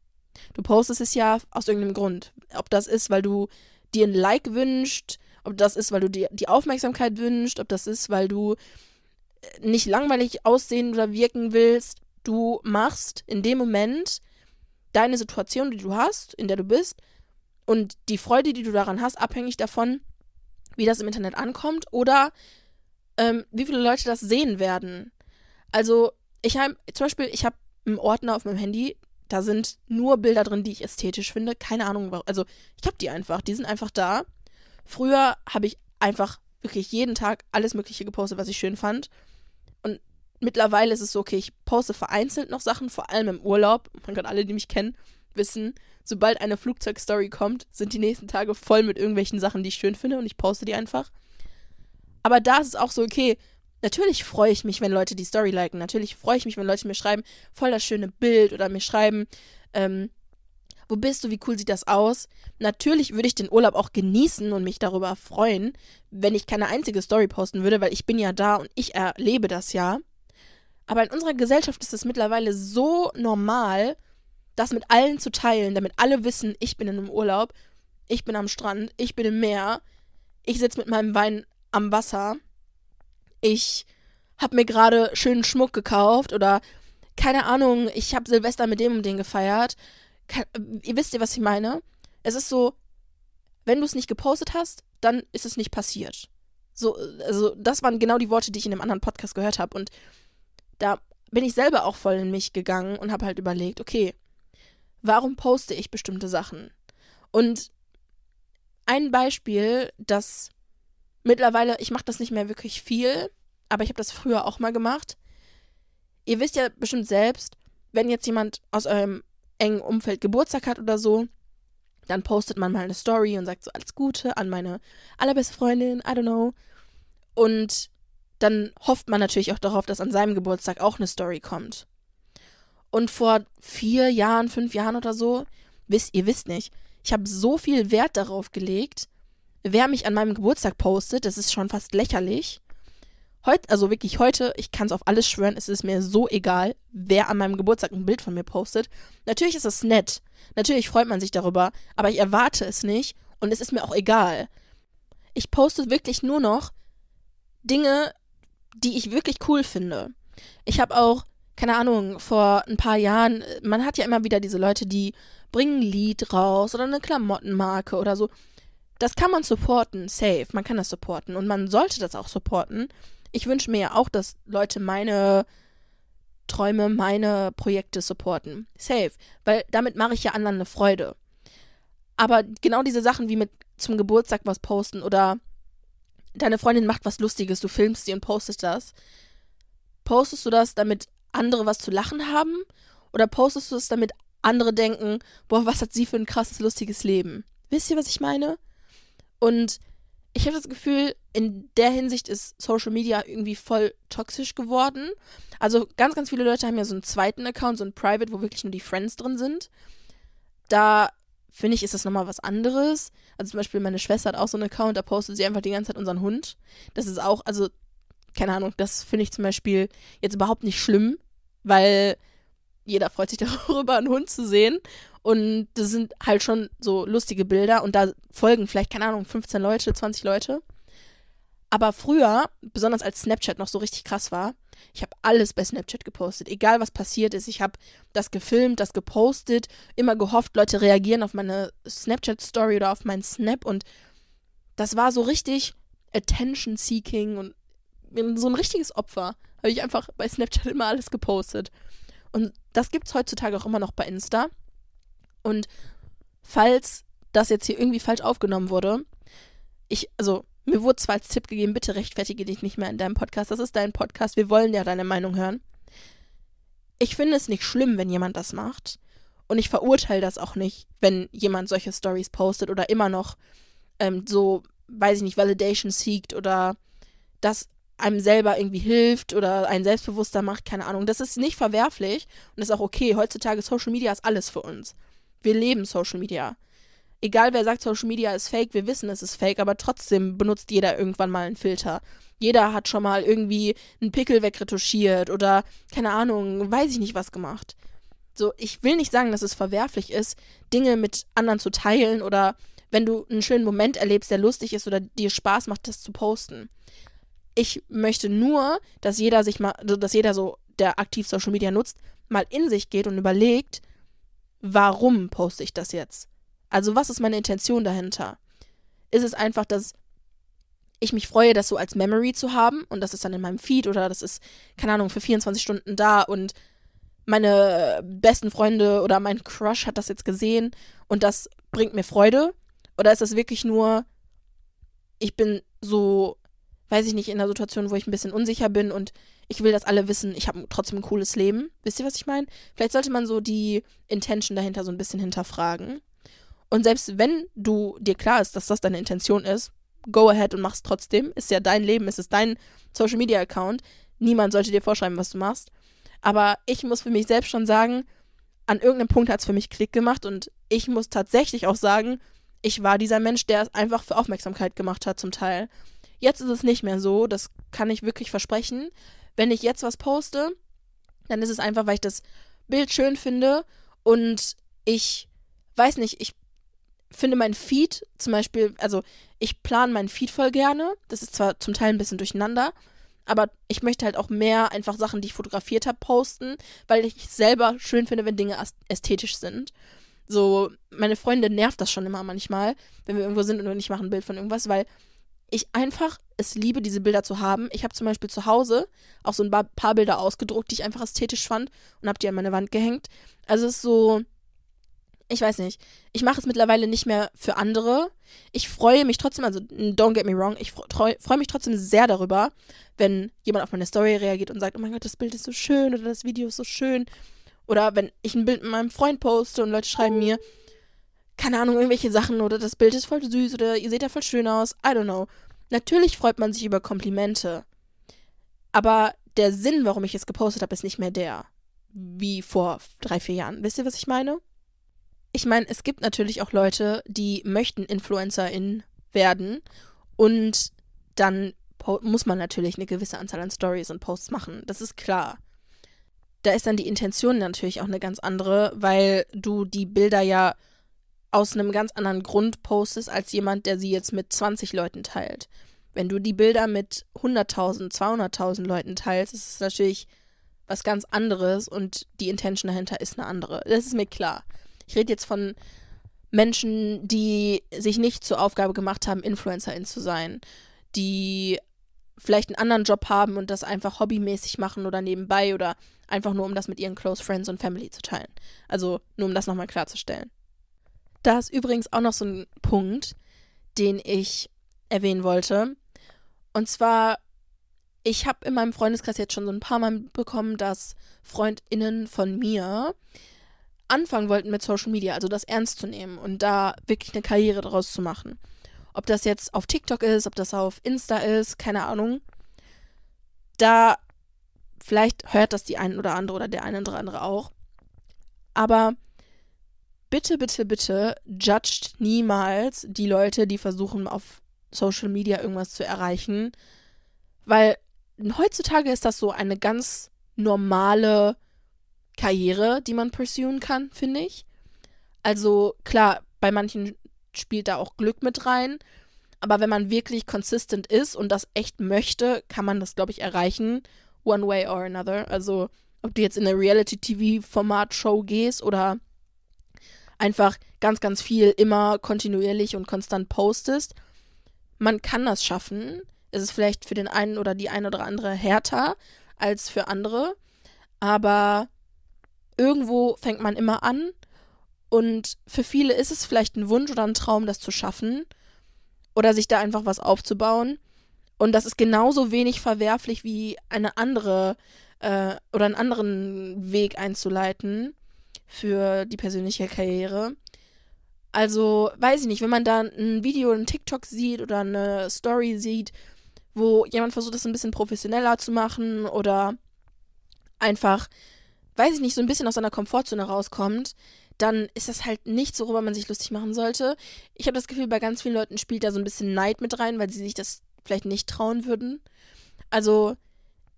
Du postest es ja aus irgendeinem Grund. Ob das ist, weil du dir ein Like wünscht, ob das ist, weil du dir die Aufmerksamkeit wünscht, ob das ist, weil du äh, nicht langweilig aussehen oder wirken willst. Du machst in dem Moment deine Situation, die du hast, in der du bist, und die Freude, die du daran hast, abhängig davon, wie das im Internet ankommt oder ähm, wie viele Leute das sehen werden. Also, ich habe zum Beispiel, ich habe einen Ordner auf meinem Handy, da sind nur Bilder drin, die ich ästhetisch finde. Keine Ahnung, warum. Also, ich habe die einfach, die sind einfach da. Früher habe ich einfach wirklich jeden Tag alles Mögliche gepostet, was ich schön fand. Und mittlerweile ist es so, okay, ich poste vereinzelt noch Sachen, vor allem im Urlaub. Man kann alle, die mich kennen, wissen, sobald eine Flugzeugstory kommt, sind die nächsten Tage voll mit irgendwelchen Sachen, die ich schön finde und ich poste die einfach. Aber da ist es auch so, okay, natürlich freue ich mich, wenn Leute die Story liken. Natürlich freue ich mich, wenn Leute mir schreiben, voll das schöne Bild oder mir schreiben, ähm, wo bist du, wie cool sieht das aus? Natürlich würde ich den Urlaub auch genießen und mich darüber freuen, wenn ich keine einzige Story posten würde, weil ich bin ja da und ich erlebe das ja. Aber in unserer Gesellschaft ist es mittlerweile so normal, das mit allen zu teilen, damit alle wissen, ich bin in einem Urlaub, ich bin am Strand, ich bin im Meer, ich sitze mit meinem Wein am Wasser, ich habe mir gerade schönen Schmuck gekauft oder keine Ahnung, ich habe Silvester mit dem und dem gefeiert. Ihr wisst ihr, was ich meine? Es ist so, wenn du es nicht gepostet hast, dann ist es nicht passiert. So, also das waren genau die Worte, die ich in dem anderen Podcast gehört habe und da bin ich selber auch voll in mich gegangen und habe halt überlegt, okay, warum poste ich bestimmte Sachen? Und ein Beispiel, das mittlerweile, ich mache das nicht mehr wirklich viel, aber ich habe das früher auch mal gemacht. Ihr wisst ja bestimmt selbst, wenn jetzt jemand aus eurem engen Umfeld Geburtstag hat oder so, dann postet man mal eine Story und sagt so alles Gute an meine allerbeste Freundin, I don't know. Und dann hofft man natürlich auch darauf, dass an seinem Geburtstag auch eine Story kommt. Und vor vier Jahren, fünf Jahren oder so, wisst ihr wisst nicht, ich habe so viel Wert darauf gelegt, wer mich an meinem Geburtstag postet, das ist schon fast lächerlich. Heute, also wirklich heute, ich kann es auf alles schwören, es ist mir so egal, wer an meinem Geburtstag ein Bild von mir postet. Natürlich ist es nett, natürlich freut man sich darüber, aber ich erwarte es nicht und es ist mir auch egal. Ich poste wirklich nur noch Dinge, die ich wirklich cool finde. Ich habe auch keine Ahnung, vor ein paar Jahren, man hat ja immer wieder diese Leute, die bringen ein Lied raus oder eine Klamottenmarke oder so. Das kann man supporten, safe. Man kann das supporten und man sollte das auch supporten. Ich wünsche mir ja auch, dass Leute meine Träume, meine Projekte supporten. Safe. Weil damit mache ich ja anderen eine Freude. Aber genau diese Sachen wie mit zum Geburtstag was posten oder deine Freundin macht was Lustiges, du filmst sie und postest das. Postest du das, damit andere was zu lachen haben? Oder postest du es, damit andere denken, boah, was hat sie für ein krasses, lustiges Leben? Wisst ihr, was ich meine? Und ich habe das Gefühl, in der Hinsicht ist Social Media irgendwie voll toxisch geworden. Also ganz, ganz viele Leute haben ja so einen zweiten Account, so ein Private, wo wirklich nur die Friends drin sind. Da finde ich, ist das nochmal was anderes. Also zum Beispiel meine Schwester hat auch so einen Account, da postet sie einfach die ganze Zeit unseren Hund. Das ist auch, also, keine Ahnung, das finde ich zum Beispiel jetzt überhaupt nicht schlimm weil jeder freut sich darüber, einen Hund zu sehen. Und das sind halt schon so lustige Bilder und da folgen vielleicht, keine Ahnung, 15 Leute, 20 Leute. Aber früher, besonders als Snapchat noch so richtig krass war, ich habe alles bei Snapchat gepostet. Egal was passiert ist, ich habe das gefilmt, das gepostet, immer gehofft, Leute reagieren auf meine Snapchat-Story oder auf meinen Snap. Und das war so richtig Attention-Seeking und so ein richtiges Opfer habe ich einfach bei Snapchat immer alles gepostet. Und das gibt es heutzutage auch immer noch bei Insta. Und falls das jetzt hier irgendwie falsch aufgenommen wurde, ich, also mir wurde zwar als Tipp gegeben, bitte rechtfertige dich nicht mehr in deinem Podcast. Das ist dein Podcast. Wir wollen ja deine Meinung hören. Ich finde es nicht schlimm, wenn jemand das macht. Und ich verurteile das auch nicht, wenn jemand solche Stories postet oder immer noch ähm, so, weiß ich nicht, Validation seekt oder das einem selber irgendwie hilft oder einen selbstbewusster macht, keine Ahnung. Das ist nicht verwerflich und ist auch okay. Heutzutage Social Media ist alles für uns. Wir leben Social Media. Egal wer sagt, Social Media ist fake, wir wissen, es ist fake, aber trotzdem benutzt jeder irgendwann mal einen Filter. Jeder hat schon mal irgendwie einen Pickel wegretuschiert oder keine Ahnung, weiß ich nicht was gemacht. So, ich will nicht sagen, dass es verwerflich ist, Dinge mit anderen zu teilen oder wenn du einen schönen Moment erlebst, der lustig ist oder dir Spaß macht, das zu posten. Ich möchte nur, dass jeder sich mal, dass jeder so, der aktiv Social Media nutzt, mal in sich geht und überlegt, warum poste ich das jetzt? Also, was ist meine Intention dahinter? Ist es einfach, dass ich mich freue, das so als Memory zu haben und das ist dann in meinem Feed oder das ist, keine Ahnung, für 24 Stunden da und meine besten Freunde oder mein Crush hat das jetzt gesehen und das bringt mir Freude? Oder ist das wirklich nur, ich bin so, weiß ich nicht, in einer Situation, wo ich ein bisschen unsicher bin und ich will, dass alle wissen, ich habe trotzdem ein cooles Leben. Wisst ihr, was ich meine? Vielleicht sollte man so die Intention dahinter so ein bisschen hinterfragen. Und selbst wenn du dir klar ist, dass das deine Intention ist, go ahead und mach's trotzdem. Ist ja dein Leben, es ist dein Social Media Account. Niemand sollte dir vorschreiben, was du machst. Aber ich muss für mich selbst schon sagen, an irgendeinem Punkt hat es für mich Klick gemacht und ich muss tatsächlich auch sagen, ich war dieser Mensch, der es einfach für Aufmerksamkeit gemacht hat zum Teil. Jetzt ist es nicht mehr so, das kann ich wirklich versprechen. Wenn ich jetzt was poste, dann ist es einfach, weil ich das Bild schön finde und ich weiß nicht, ich finde mein Feed zum Beispiel, also ich plane meinen Feed voll gerne. Das ist zwar zum Teil ein bisschen durcheinander, aber ich möchte halt auch mehr einfach Sachen, die ich fotografiert habe, posten, weil ich selber schön finde, wenn Dinge ästhetisch sind. So, meine Freunde nervt das schon immer manchmal, wenn wir irgendwo sind und ich mache ein Bild von irgendwas, weil ich einfach es liebe, diese Bilder zu haben. Ich habe zum Beispiel zu Hause auch so ein paar Bilder ausgedruckt, die ich einfach ästhetisch fand und habe die an meine Wand gehängt. Also es ist so, ich weiß nicht. Ich mache es mittlerweile nicht mehr für andere. Ich freue mich trotzdem, also don't get me wrong, ich freue freu mich trotzdem sehr darüber, wenn jemand auf meine Story reagiert und sagt, oh mein Gott, das Bild ist so schön oder das Video ist so schön. Oder wenn ich ein Bild mit meinem Freund poste und Leute schreiben mir, keine Ahnung, irgendwelche Sachen oder das Bild ist voll süß oder ihr seht ja voll schön aus. I don't know. Natürlich freut man sich über Komplimente. Aber der Sinn, warum ich es gepostet habe, ist nicht mehr der. Wie vor drei, vier Jahren. Wisst ihr, was ich meine? ich meine, es gibt natürlich auch Leute, die möchten InfluencerIn werden und dann muss man natürlich eine gewisse Anzahl an Stories und Posts machen. Das ist klar. Da ist dann die Intention natürlich auch eine ganz andere, weil du die Bilder ja aus einem ganz anderen Grund postest, als jemand, der sie jetzt mit 20 Leuten teilt. Wenn du die Bilder mit 100.000, 200.000 Leuten teilst, ist es natürlich was ganz anderes und die Intention dahinter ist eine andere. Das ist mir klar. Ich rede jetzt von Menschen, die sich nicht zur Aufgabe gemacht haben, Influencerin zu sein, die vielleicht einen anderen Job haben und das einfach hobbymäßig machen oder nebenbei oder einfach nur, um das mit ihren Close Friends und Family zu teilen. Also nur um das nochmal klarzustellen. Da ist übrigens auch noch so ein Punkt, den ich erwähnen wollte. Und zwar, ich habe in meinem Freundeskreis jetzt schon so ein paar Mal bekommen, dass FreundInnen von mir anfangen wollten mit Social Media, also das ernst zu nehmen und da wirklich eine Karriere daraus zu machen. Ob das jetzt auf TikTok ist, ob das auf Insta ist, keine Ahnung. Da vielleicht hört das die eine oder andere oder der eine oder andere auch. Aber bitte, bitte, bitte judgt niemals die Leute, die versuchen, auf Social Media irgendwas zu erreichen. Weil heutzutage ist das so eine ganz normale Karriere, die man pursuen kann, finde ich. Also klar, bei manchen spielt da auch Glück mit rein. Aber wenn man wirklich consistent ist und das echt möchte, kann man das, glaube ich, erreichen. One way or another. Also, ob du jetzt in eine Reality-TV-Format-Show gehst oder einfach ganz, ganz viel immer kontinuierlich und konstant postest. Man kann das schaffen. Es ist vielleicht für den einen oder die eine oder andere härter als für andere. Aber irgendwo fängt man immer an und für viele ist es vielleicht ein Wunsch oder ein Traum, das zu schaffen oder sich da einfach was aufzubauen. Und das ist genauso wenig verwerflich wie eine andere äh, oder einen anderen Weg einzuleiten, für die persönliche Karriere. Also, weiß ich nicht, wenn man da ein Video, ein TikTok sieht oder eine Story sieht, wo jemand versucht, das ein bisschen professioneller zu machen oder einfach, weiß ich nicht, so ein bisschen aus seiner Komfortzone rauskommt, dann ist das halt nichts, worüber man sich lustig machen sollte. Ich habe das Gefühl, bei ganz vielen Leuten spielt da so ein bisschen Neid mit rein, weil sie sich das vielleicht nicht trauen würden. Also,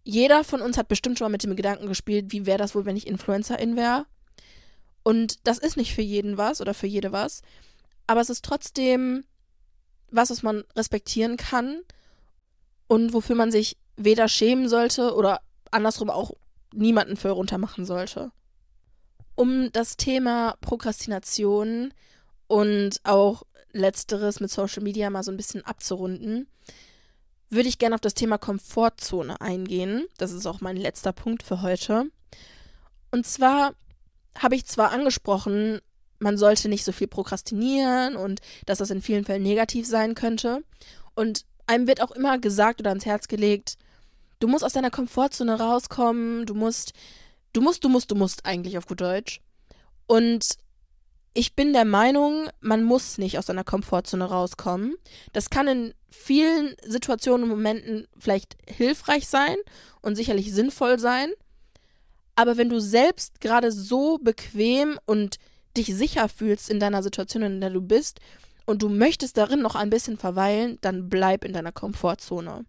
jeder von uns hat bestimmt schon mal mit dem Gedanken gespielt, wie wäre das wohl, wenn ich Influencerin wäre. Und das ist nicht für jeden was oder für jede was. Aber es ist trotzdem was, was man respektieren kann und wofür man sich weder schämen sollte oder andersrum auch niemanden für runtermachen sollte. Um das Thema Prokrastination und auch letzteres mit Social Media mal so ein bisschen abzurunden, würde ich gerne auf das Thema Komfortzone eingehen. Das ist auch mein letzter Punkt für heute. Und zwar habe ich zwar angesprochen, man sollte nicht so viel prokrastinieren und dass das in vielen Fällen negativ sein könnte. Und einem wird auch immer gesagt oder ans Herz gelegt, du musst aus deiner Komfortzone rauskommen, du musst, du musst, du musst, du musst eigentlich auf gut Deutsch. Und ich bin der Meinung, man muss nicht aus seiner Komfortzone rauskommen. Das kann in vielen Situationen und Momenten vielleicht hilfreich sein und sicherlich sinnvoll sein. Aber wenn du selbst gerade so bequem und dich sicher fühlst in deiner Situation, in der du bist, und du möchtest darin noch ein bisschen verweilen, dann bleib in deiner Komfortzone.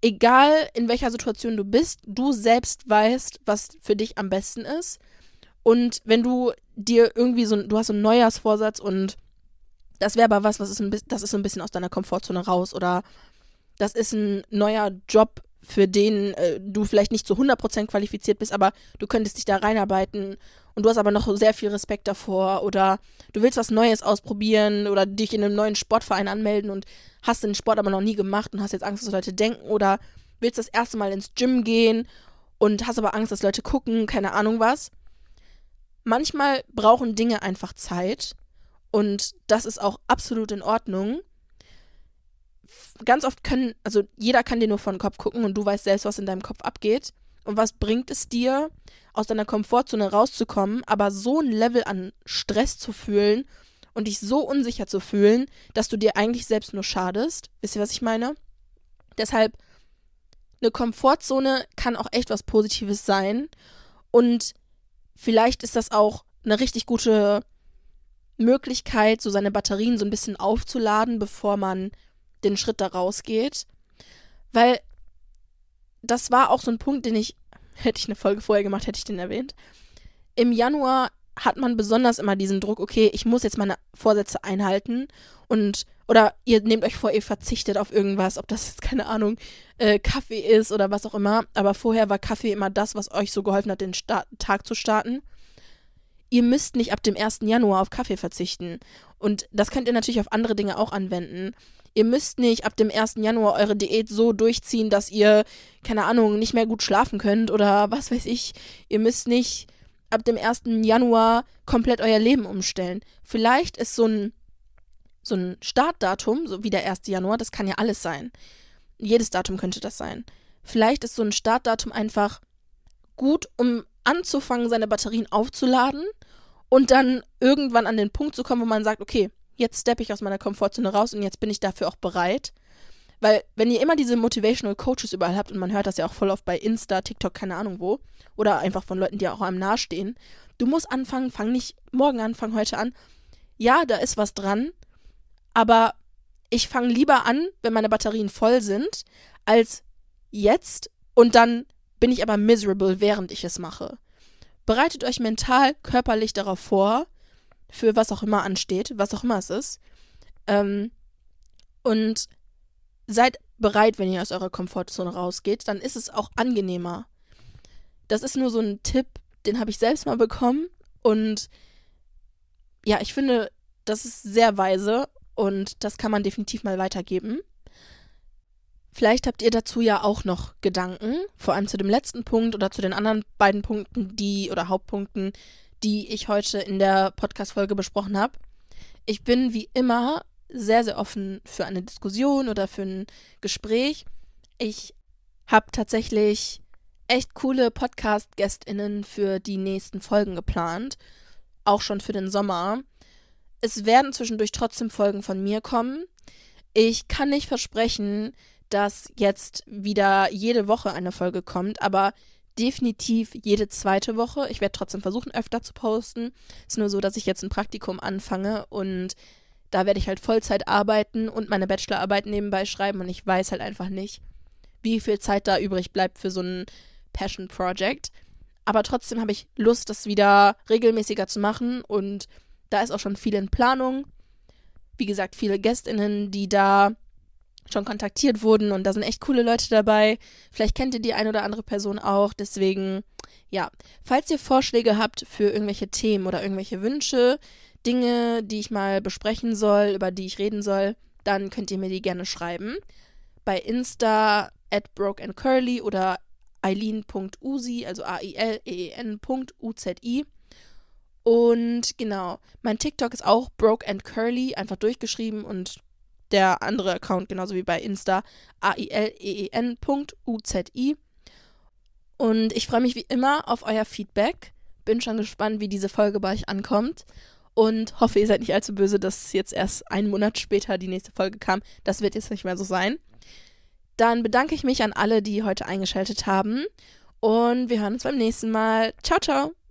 Egal in welcher Situation du bist, du selbst weißt, was für dich am besten ist. Und wenn du dir irgendwie so, du hast einen Neujahrsvorsatz und das wäre aber was, was ist ein, das ist so ein bisschen aus deiner Komfortzone raus oder das ist ein neuer Job, für den äh, du vielleicht nicht zu 100% qualifiziert bist, aber du könntest dich da reinarbeiten und du hast aber noch sehr viel Respekt davor oder du willst was Neues ausprobieren oder dich in einem neuen Sportverein anmelden und hast den Sport aber noch nie gemacht und hast jetzt Angst, dass Leute denken oder willst das erste Mal ins Gym gehen und hast aber Angst, dass Leute gucken, keine Ahnung was. Manchmal brauchen Dinge einfach Zeit und das ist auch absolut in Ordnung. Ganz oft können, also jeder kann dir nur vor den Kopf gucken und du weißt selbst, was in deinem Kopf abgeht. Und was bringt es dir, aus deiner Komfortzone rauszukommen, aber so ein Level an Stress zu fühlen und dich so unsicher zu fühlen, dass du dir eigentlich selbst nur schadest? Wisst ihr, was ich meine? Deshalb, eine Komfortzone kann auch echt was Positives sein. Und vielleicht ist das auch eine richtig gute Möglichkeit, so seine Batterien so ein bisschen aufzuladen, bevor man den Schritt da rausgeht. Weil das war auch so ein Punkt, den ich, hätte ich eine Folge vorher gemacht, hätte ich den erwähnt. Im Januar hat man besonders immer diesen Druck, okay, ich muss jetzt meine Vorsätze einhalten und oder ihr nehmt euch vor, ihr verzichtet auf irgendwas, ob das jetzt keine Ahnung äh, Kaffee ist oder was auch immer. Aber vorher war Kaffee immer das, was euch so geholfen hat, den Start Tag zu starten. Ihr müsst nicht ab dem 1. Januar auf Kaffee verzichten. Und das könnt ihr natürlich auf andere Dinge auch anwenden. Ihr müsst nicht ab dem 1. Januar eure Diät so durchziehen, dass ihr, keine Ahnung, nicht mehr gut schlafen könnt oder was weiß ich. Ihr müsst nicht ab dem 1. Januar komplett euer Leben umstellen. Vielleicht ist so ein, so ein Startdatum, so wie der 1. Januar, das kann ja alles sein. Jedes Datum könnte das sein. Vielleicht ist so ein Startdatum einfach gut, um anzufangen, seine Batterien aufzuladen und dann irgendwann an den Punkt zu kommen, wo man sagt, okay, jetzt steppe ich aus meiner Komfortzone raus und jetzt bin ich dafür auch bereit. Weil, wenn ihr immer diese Motivational Coaches überall habt, und man hört das ja auch voll oft bei Insta, TikTok, keine Ahnung wo, oder einfach von Leuten, die auch einem nahestehen, du musst anfangen, fang nicht morgen an, fang heute an. Ja, da ist was dran, aber ich fange lieber an, wenn meine Batterien voll sind, als jetzt und dann bin ich aber miserable, während ich es mache. Bereitet euch mental, körperlich darauf vor, für was auch immer ansteht, was auch immer es ist. Ähm, und seid bereit, wenn ihr aus eurer Komfortzone rausgeht, dann ist es auch angenehmer. Das ist nur so ein Tipp, den habe ich selbst mal bekommen und ja, ich finde, das ist sehr weise und das kann man definitiv mal weitergeben. Vielleicht habt ihr dazu ja auch noch Gedanken, vor allem zu dem letzten Punkt oder zu den anderen beiden Punkten, die oder Hauptpunkten, die ich heute in der Podcast-Folge besprochen habe. Ich bin wie immer sehr, sehr offen für eine Diskussion oder für ein Gespräch. Ich habe tatsächlich echt coole Podcast-GästInnen für die nächsten Folgen geplant. Auch schon für den Sommer. Es werden zwischendurch trotzdem Folgen von mir kommen. Ich kann nicht versprechen, dass jetzt wieder jede Woche eine Folge kommt, aber definitiv jede zweite Woche. Ich werde trotzdem versuchen, öfter zu posten. Es ist nur so, dass ich jetzt ein Praktikum anfange und da werde ich halt Vollzeit arbeiten und meine Bachelorarbeit nebenbei schreiben und ich weiß halt einfach nicht, wie viel Zeit da übrig bleibt für so ein Passion Project. Aber trotzdem habe ich Lust, das wieder regelmäßiger zu machen und da ist auch schon viel in Planung. Wie gesagt, viele Gästinnen, die da schon kontaktiert wurden und da sind echt coole Leute dabei. Vielleicht kennt ihr die ein oder andere Person auch. Deswegen, ja, falls ihr Vorschläge habt für irgendwelche Themen oder irgendwelche Wünsche, Dinge, die ich mal besprechen soll, über die ich reden soll, dann könnt ihr mir die gerne schreiben. Bei Insta at brokeandcurly oder eileen.uzi, also A-I-L-E-E-N.U-Z-I. Und genau, mein TikTok ist auch broke and curly, einfach durchgeschrieben und der andere Account genauso wie bei Insta A-I-L-E-E-N.U-Z-I. Und ich freue mich wie immer auf euer Feedback. Bin schon gespannt, wie diese Folge bei euch ankommt. Und hoffe, ihr seid nicht allzu böse, dass jetzt erst einen Monat später die nächste Folge kam. Das wird jetzt nicht mehr so sein. Dann bedanke ich mich an alle, die heute eingeschaltet haben. Und wir hören uns beim nächsten Mal. Ciao, ciao.